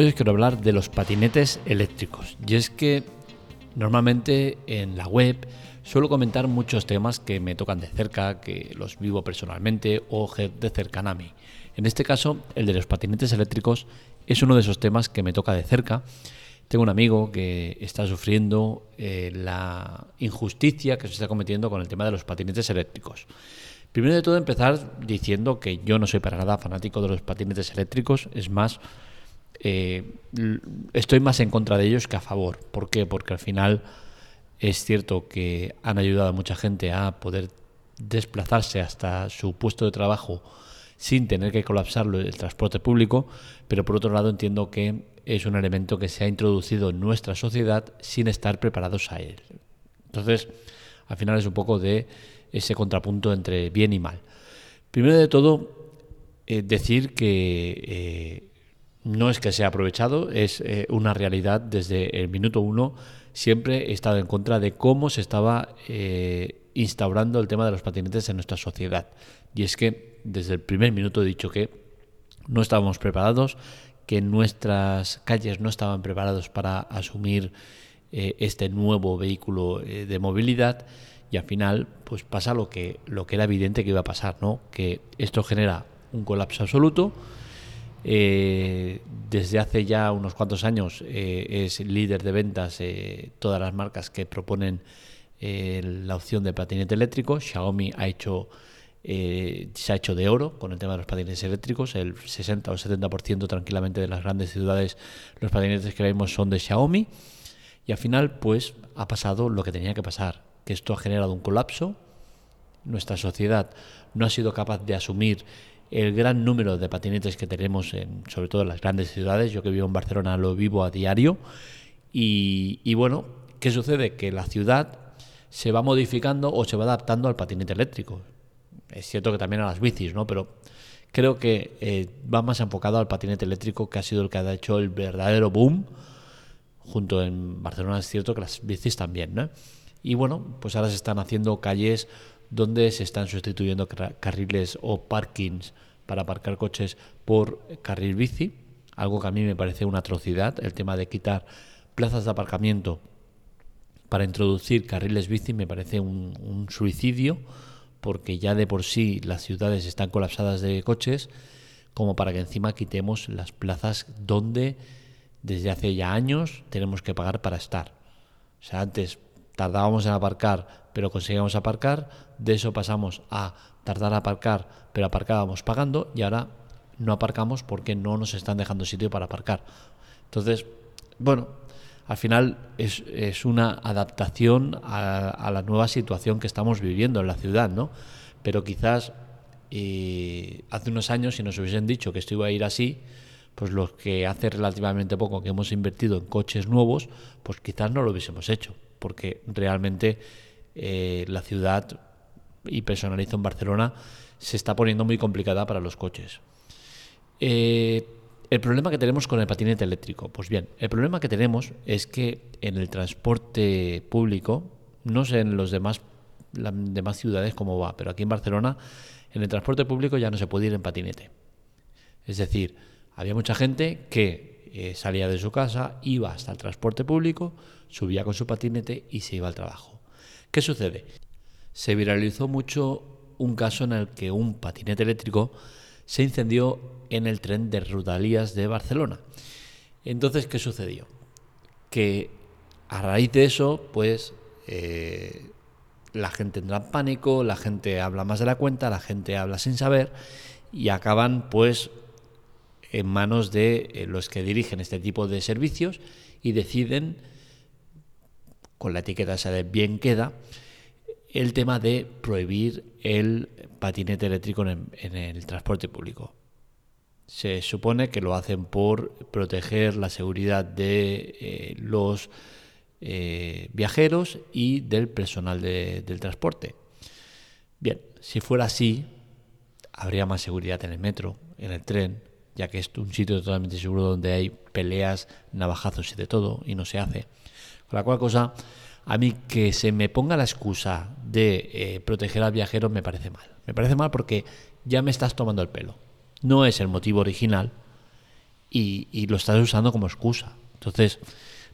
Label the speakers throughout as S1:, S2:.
S1: Hoy os quiero hablar de los patinetes eléctricos. Y es que normalmente en la web suelo comentar muchos temas que me tocan de cerca, que los vivo personalmente o de cercana a mí. En este caso, el de los patinetes eléctricos es uno de esos temas que me toca de cerca. Tengo un amigo que está sufriendo eh, la injusticia que se está cometiendo con el tema de los patinetes eléctricos. Primero de todo empezar diciendo que yo no soy para nada fanático de los patinetes eléctricos, es más, eh, estoy más en contra de ellos que a favor. ¿Por qué? Porque al final es cierto que han ayudado a mucha gente a poder desplazarse hasta su puesto de trabajo sin tener que colapsarlo el transporte público, pero por otro lado entiendo que es un elemento que se ha introducido en nuestra sociedad sin estar preparados a él. Entonces, al final es un poco de ese contrapunto entre bien y mal. Primero de todo, eh, decir que eh, no es que sea aprovechado, es eh, una realidad desde el minuto uno. Siempre he estado en contra de cómo se estaba instaurando el tema de los patinetes en nuestra sociedad. Y es que desde el primer minuto he dicho que no estábamos preparados, que nuestras calles no estaban preparados para asumir este nuevo vehículo de movilidad y al final pues pasa lo que, lo que era evidente que iba a pasar, ¿no? que esto genera un colapso absoluto. Eh, desde hace ya unos cuantos años eh, es líder de ventas eh, todas las marcas que proponen la opción de patinete eléctrico. Xiaomi ha hecho, se ha hecho de oro con el tema de los patinetes eléctricos. El 60 o 70% tranquilamente de las grandes ciudades los patinetes que vemos son de Xiaomi. Y al final pues ha pasado lo que tenía que pasar que esto ha generado un colapso. Nuestra sociedad no ha sido capaz de asumir el gran número de patinetes que tenemos, en, sobre todo en las grandes ciudades. Yo que vivo en Barcelona lo vivo a diario. Y, bueno, ¿qué sucede? Que la ciudad se va modificando o se va adaptando al patinete eléctrico. Es cierto que también a las bicis, ¿no? Pero creo que eh, va más enfocado al patinete eléctrico, que ha sido el que ha hecho el verdadero boom. Junto en Barcelona es cierto que las bicis también, ¿no? Y bueno, pues ahora se están haciendo calles donde se están sustituyendo carriles o parkings para aparcar coches por carril bici, algo que a mí me parece una atrocidad, el tema de quitar plazas de aparcamiento para introducir carriles bici me parece un, suicidio, porque ya de por sí las ciudades están colapsadas de coches, como para que encima quitemos las plazas donde desde hace ya años tenemos que pagar para estar. O sea, antes tardábamos en aparcar, pero conseguíamos aparcar, de eso pasamos a tardar a aparcar, pero aparcábamos pagando y ahora no aparcamos porque no nos están dejando sitio para aparcar. Entonces, bueno, al final es, una adaptación a, la nueva situación que estamos viviendo en la ciudad, ¿no? Pero quizás eh, hace unos años, si nos hubiesen dicho que esto iba a ir así, pues los que hace relativamente poco que hemos invertido en coches nuevos, pues quizás no lo hubiésemos hecho porque realmente eh, la ciudad, y personalizo en Barcelona, se está poniendo muy complicada para los coches. Eh, el problema que tenemos con el patinete eléctrico, pues bien, el problema que tenemos es que en el transporte público, no sé en los demás, las demás ciudades cómo va, pero aquí en Barcelona, en el transporte público ya no se puede ir en patinete. Es decir, había mucha gente que eh, salía de su casa, iba hasta el transporte público, subía con su patinete y se iba al trabajo. ¿Qué sucede? Se viralizó mucho un caso en el que un patinete eléctrico se incendió en el tren de Rudalías de Barcelona. Entonces, ¿qué sucedió? Que a raíz de eso, pues eh, la gente entra en pánico, la gente habla más de la cuenta, la gente habla sin saber y acaban pues en manos de eh, los que dirigen este tipo de servicios y deciden, con la etiqueta esa de bien queda, el tema de prohibir el patinete eléctrico en, el transporte público. Se supone que lo hacen por proteger la seguridad de eh, los eh, viajeros y del personal del transporte. Bien, si fuera así, habría más seguridad en el metro, en el tren, ya que es un sitio totalmente seguro donde hay peleas, navajazos y de todo, y no se hace. Con la cual cosa, a mí que se me ponga la excusa de eh, proteger al viajero me parece mal. Me parece mal porque ya me estás tomando el pelo. No es el motivo original y, lo estás usando como excusa. Entonces,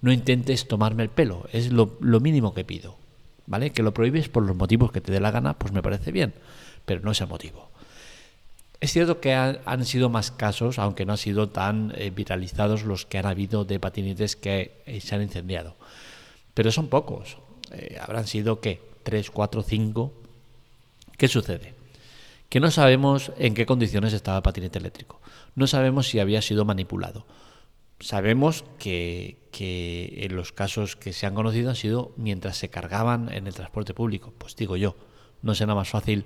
S1: no intentes tomarme el pelo, es lo, mínimo que pido. ¿Vale? Que lo prohíbes por los motivos que te dé la gana, pues me parece bien, pero no es el motivo. Es cierto que han sido más casos, aunque no han sido tan eh, viralizados los que han habido de patinetes que eh, se han incendiado. Pero son pocos. Eh, habrán sido, ¿qué? ¿Tres, cuatro, cinco? ¿Qué sucede? Que no sabemos en qué condiciones estaba el patinete eléctrico. No sabemos si había sido manipulado. Sabemos que, en los casos que se han conocido han sido mientras se cargaban en el transporte público. Pues digo yo, no será más fácil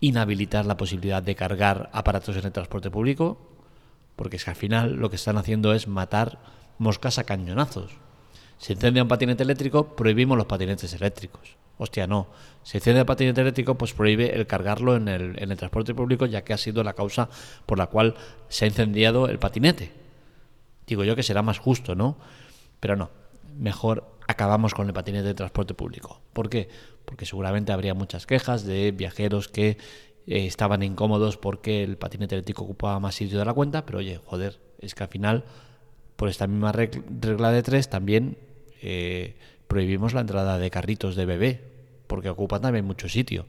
S1: inhabilitar la posibilidad de cargar aparatos en el transporte público, porque es que al final lo que están haciendo es matar moscas a cañonazos. Se incendia un patinete eléctrico, prohibimos los patinetes eléctricos. Hostia, no. Se incendia el patinete eléctrico, pues prohíbe el cargarlo en el, transporte público, ya que ha sido la causa por la cual se ha incendiado el patinete. Digo yo que será más justo, ¿no? Pero no. Mejor acabamos con el patinete de transporte público. ¿Por qué? Porque seguramente habría muchas quejas de viajeros que eh, estaban incómodos porque el patinete eléctrico ocupaba más sitio de la cuenta, pero oye, joder, es que al final, por esta misma regla de tres, también eh, prohibimos la entrada de carritos de bebé, porque ocupan también mucho sitio.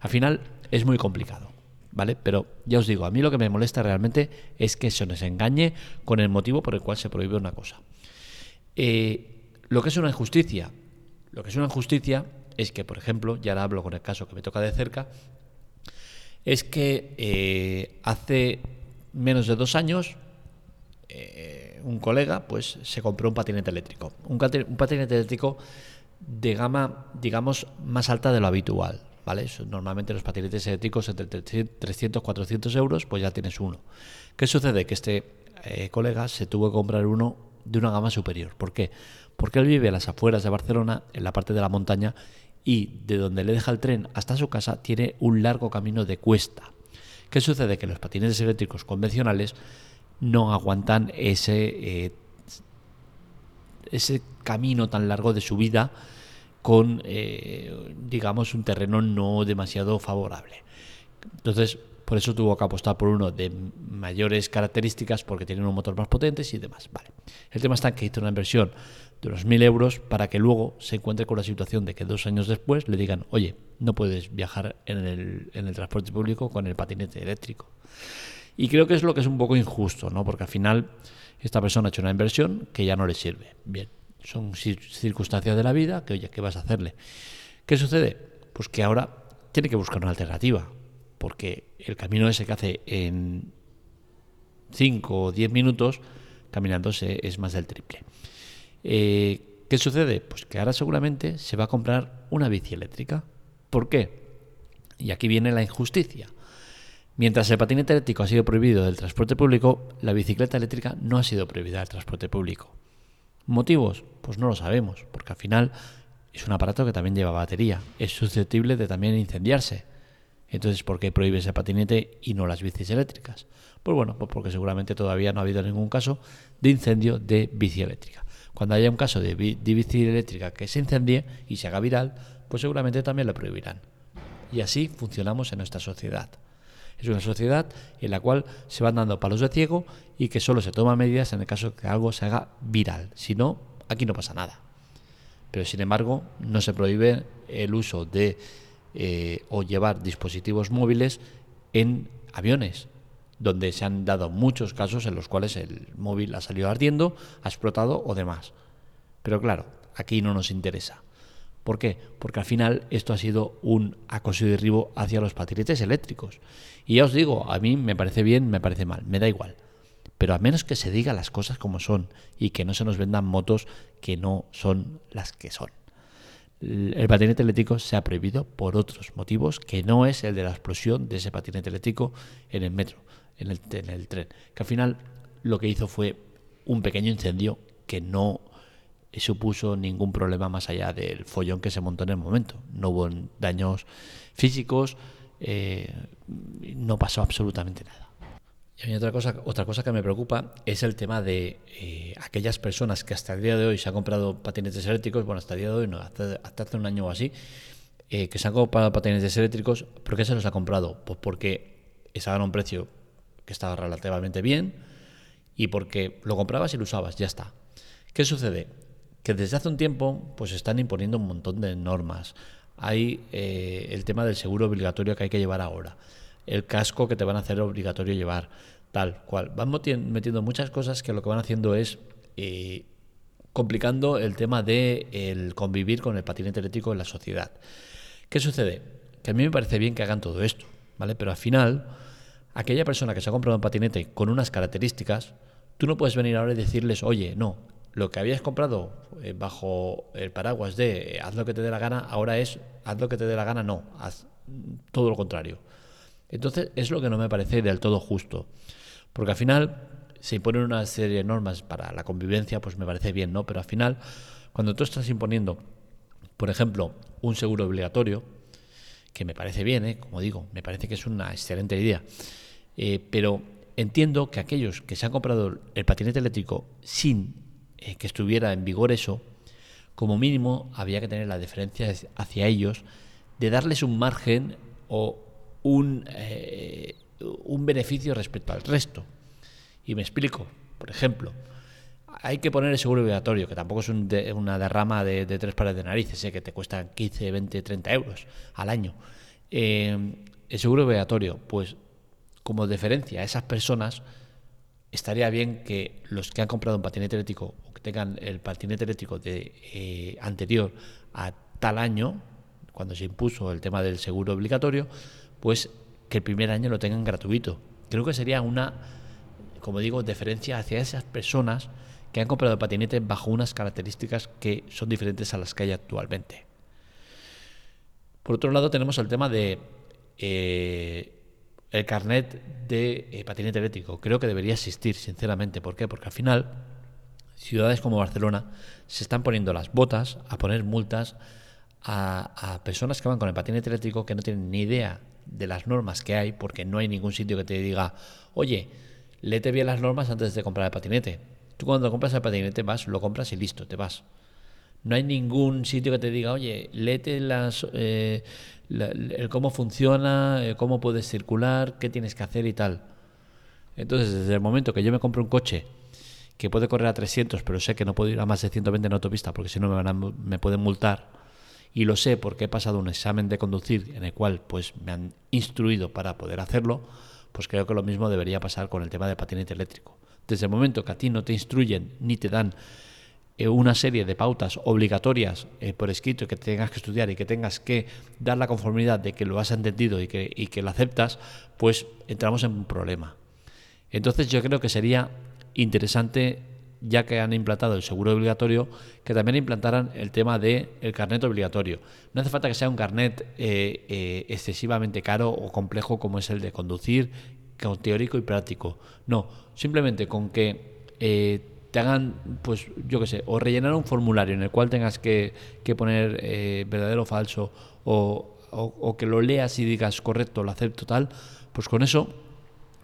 S1: Al final es muy complicado, ¿vale? Pero ya os digo, a mí lo que me molesta realmente es que se nos engañe con el motivo por el cual se prohíbe una cosa. Eh, lo que es una injusticia, lo que es una injusticia es que, por ejemplo, ya ahora hablo con el caso que me toca de cerca, es que eh, hace menos de dos años un colega pues se compró un patinete eléctrico. Un, patinete eléctrico de gama, digamos, más alta de lo habitual. ¿Vale? Normalmente los patinetes eléctricos entre 300 400 euros, pues ya tienes uno. ¿Qué sucede? Que este eh, colega se tuvo que comprar uno de una gama superior. ¿Por qué? Porque él vive a las afueras de Barcelona, en la parte de la montaña, y de donde le deja el tren hasta su casa tiene un largo camino de cuesta. ¿Qué sucede? Que los patinetes eléctricos convencionales no aguantan ese, eh, ese camino tan largo de subida con, eh, digamos, un terreno no demasiado favorable. Entonces, por eso tuvo que apostar por uno de mayores características porque tiene un motor más potente y demás. Vale. El tema está que hizo una inversión de unos mil euros para que luego se encuentre con la situación de que dos años después le digan, oye, no puedes viajar en el, en el transporte público con el patinete eléctrico. Y creo que es lo que es un poco injusto, ¿no? Porque al final esta persona ha hecho una inversión que ya no le sirve. Bien, son circunstancias de la vida que, oye, ¿qué vas a hacerle? ¿Qué sucede? Pues que ahora tiene que buscar una alternativa, porque el camino ese que hace en 5 o 10 minutos, caminándose es más del triple. Eh, ¿Qué sucede? Pues que ahora seguramente se va a comprar una bici eléctrica. ¿Por qué? Y aquí viene la injusticia. Mientras el patinete eléctrico ha sido prohibido del transporte público, la bicicleta eléctrica no ha sido prohibida del transporte público. ¿Motivos? Pues no lo sabemos, porque al final es un aparato que también lleva batería, es susceptible de también incendiarse. Entonces, ¿por qué prohíbe ese patinete y no las bicis eléctricas? Pues bueno, pues porque seguramente todavía no ha habido ningún caso de incendio de bici eléctrica. Cuando haya un caso de, bici eléctrica que se incendie y se haga viral, pues seguramente también lo prohibirán. Y así funcionamos en nuestra sociedad. Es una sociedad en la cual se van dando palos de ciego y que solo se toman medidas en el caso de que algo se haga viral. Si no, aquí no pasa nada. Pero sin embargo, no se prohíbe el uso de eh, o llevar dispositivos móviles en aviones, donde se han dado muchos casos en los cuales el móvil ha salido ardiendo, ha explotado o demás. Pero claro, aquí no nos interesa. ¿Por qué? Porque al final esto ha sido un acoso y derribo hacia los patinetes eléctricos. Y ya os digo, a mí me parece bien, me parece mal, me da igual. Pero a menos que se diga las cosas como son y que no se nos vendan motos que no son las que son. El patinete eléctrico se ha prohibido por otros motivos que no es el de la explosión de ese patinete eléctrico en el metro, en el, en el tren. Que al final lo que hizo fue un pequeño incendio que no supuso ningún problema más allá del follón que se montó en el momento. No hubo daños físicos, eh, no pasó absolutamente nada. Y otra cosa, otra cosa que me preocupa es el tema de eh, aquellas personas que hasta el día de hoy se han comprado patinetes eléctricos, bueno, hasta el día de hoy, no, hasta, hace un año o así, eh, que se han comprado patinetes eléctricos, ¿por qué se los ha comprado? Pues porque estaban a un precio que estaba relativamente bien, y porque lo comprabas y lo usabas, ya está. ¿Qué sucede? Que desde hace un tiempo pues están imponiendo un montón de normas. Hay eh, el tema del seguro obligatorio que hay que llevar ahora, el casco que te van a hacer obligatorio llevar, tal cual. Van metiendo muchas cosas que lo que van haciendo es eh, complicando el tema de el convivir con el patinete eléctrico en la sociedad. ¿Qué sucede? Que a mí me parece bien que hagan todo esto, ¿vale? Pero al final, aquella persona que se ha comprado un patinete con unas características, tú no puedes venir ahora y decirles, oye, no, lo que habías comprado eh, bajo el paraguas de haz lo que te dé la gana, ahora es haz lo que te dé la gana, no, haz todo lo contrario. Entonces es lo que no me parece del todo justo, porque al final se imponen una serie de normas para la convivencia, pues me parece bien, ¿no? Pero al final, cuando tú estás imponiendo, por ejemplo, un seguro obligatorio, que me parece bien, ¿eh? como digo, me parece que es una excelente idea, eh, pero entiendo que aquellos que se han comprado el patinete eléctrico sin eh, que estuviera en vigor eso, como mínimo había que tener la diferencia hacia ellos de darles un margen o un, un beneficio respecto al resto. Y me explico. Por ejemplo, hay que poner el seguro obligatorio, que tampoco es una derrama de, tres pares de narices, ¿eh? que te cuesta 15, 20, 30 euros al año. Eh, el seguro obligatorio, pues como deferencia a esas personas, estaría bien que los que han comprado un patinete eléctrico tengan el patinete eléctrico de, eh, anterior a tal año, cuando se impuso el tema del seguro obligatorio, pues que el primer año lo tengan gratuito. Creo que sería una como digo, deferencia hacia esas personas que han comprado el patinete bajo unas características que son diferentes a las que hay actualmente. Por otro lado, tenemos el tema de eh, el carnet de eh, patinete eléctrico. Creo que debería existir, sinceramente. ¿Por qué? Porque al final, ciudades como Barcelona se están poniendo las botas a poner multas a, personas que van con el patinete eléctrico que no tienen ni idea de las normas que hay, porque no hay ningún sitio que te diga, oye, léete bien las normas antes de comprar el patinete. Tú cuando compras el patinete vas, lo compras y listo, te vas. No hay ningún sitio que te diga, oye, léete las, eh, cómo funciona, eh, cómo puedes circular, qué tienes que hacer y tal. Entonces, desde el momento que yo me compro un coche que puede correr a 300, pero sé que no puedo ir a más de 120 en autopista porque si no me, me pueden multar, y lo sé porque he pasado un examen de conducir en el cual pues me han instruido para poder hacerlo, pues creo que lo mismo debería pasar con el tema del patinete eléctrico. Desde el momento que a ti no te instruyen ni te dan eh, una serie de pautas obligatorias eh, por escrito que tengas que estudiar y que tengas que dar la conformidad de que lo has entendido y que, y que lo aceptas, pues entramos en un problema. Entonces yo creo que sería interesante, ya que han implantado el seguro obligatorio, que también implantaran el tema del el carnet obligatorio. No hace falta que sea un carnet eh, eh, excesivamente caro o complejo como es el de conducir, con teórico y práctico. No, simplemente con que eh, te hagan, pues yo qué sé, o rellenar un formulario en el cual tengas que, poner verdadero o falso, o, o que lo leas y digas correcto, lo acepto tal, pues con eso,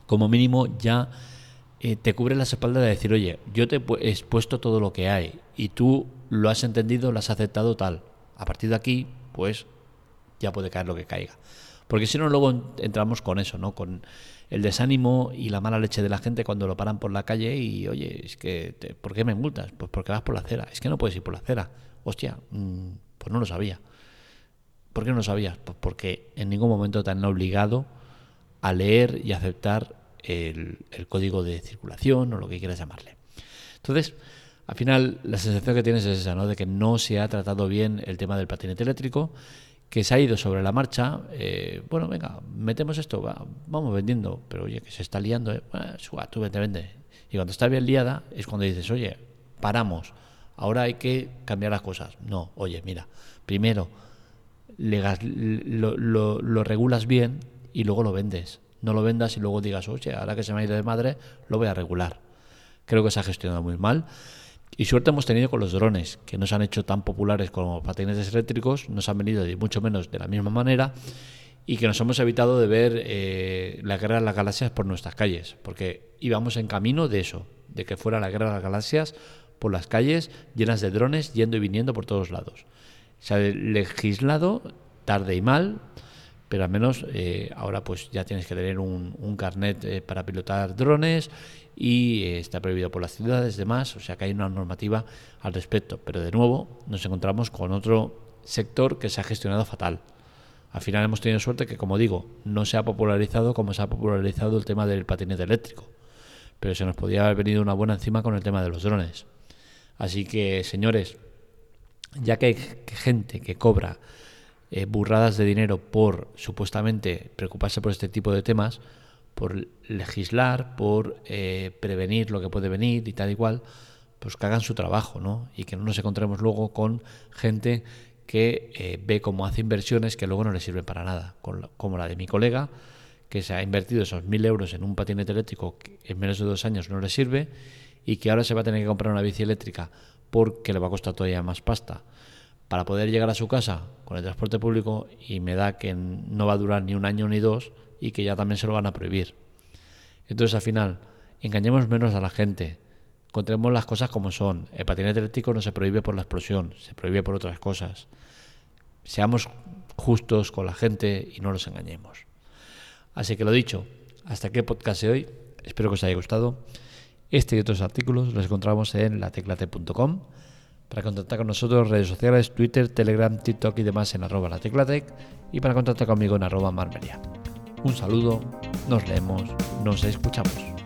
S1: como mínimo, ya eh, te cubre las espaldas de decir, oye, yo te he expuesto todo lo que hay y tú lo has entendido, lo has aceptado tal. A partir de aquí, pues ya puede caer lo que caiga. Porque si no, luego entramos con eso, ¿no? Con el desánimo y la mala leche de la gente cuando lo paran por la calle y, oye, es que, ¿por qué me multas? Pues porque vas por la acera. Es que no puedes ir por la acera. Hostia, mm, pues no lo sabía. ¿Por qué no lo sabías? Pues porque en ningún momento te han obligado a leer y aceptar el, código de circulación o lo que quieras llamarle. Entonces, al final, la sensación que tienes es esa, ¿no? De que no se ha tratado bien el tema del patinete eléctrico, que se ha ido sobre la marcha. Eh, bueno, venga, metemos esto, vamos vendiendo, pero oye, que se está liando, ¿eh? tú vende, vende. Y cuando está bien liada es cuando dices, oye, paramos, ahora hay que cambiar las cosas. No, oye, mira, primero lo, lo regulas bien y luego lo vendes no lo vendas y luego digas, oye, ahora que se me ha ido de madre, lo voy a regular. Creo que se ha gestionado muy mal. Y suerte hemos tenido con los drones, que no se han hecho tan populares como patinetes eléctricos, nos han venido de mucho menos de la misma manera y que nos hemos evitado de ver eh, la guerra de las galaxias por nuestras calles, porque íbamos en camino de eso, de que fuera la guerra de las galaxias por las calles llenas de drones yendo y viniendo por todos lados. Se ha legislado tarde y mal, pero al menos eh, ahora pues ya tienes que tener un, carnet eh, para pilotar drones y eh, está prohibido por las ciudades demás, o sea que hay una normativa al respecto, pero de nuevo nos encontramos con otro sector que se ha gestionado fatal. Al final hemos tenido suerte que, como digo, no se ha popularizado como se ha popularizado el tema del patinete eléctrico, pero se nos podía haber venido una buena encima con el tema de los drones. Así que, señores, ya que hay gente que cobra eh, burradas de dinero por supuestamente preocuparse por este tipo de temas, por legislar, por eh, prevenir lo que puede venir y tal y cual, pues que hagan su trabajo, ¿no? Y que no nos encontremos luego con gente que eh, ve cómo hace inversiones que luego no le sirven para nada, como la de mi colega, que se ha invertido esos mil euros en un patinete eléctrico que en menos de dos años no le sirve y que ahora se va a tener que comprar una bici eléctrica porque le va a costar todavía más pasta para poder llegar a su casa con el transporte público y me da que no va a durar ni un año ni dos y que ya también se lo van a prohibir. Entonces al final, engañemos menos a la gente, encontremos las cosas como son. El patinete eléctrico no se prohíbe por la explosión, se prohíbe por otras cosas. Seamos justos con la gente y no los engañemos. Así que lo dicho, hasta aquí el podcast de hoy. Espero que os haya gustado. Este y otros artículos los encontramos en lateclate.com. Para contactar con nosotros, redes sociales, Twitter, Telegram, TikTok y demás en arroba lateclatec y para contactar conmigo en arroba marmelia. Un saludo, nos leemos, nos escuchamos.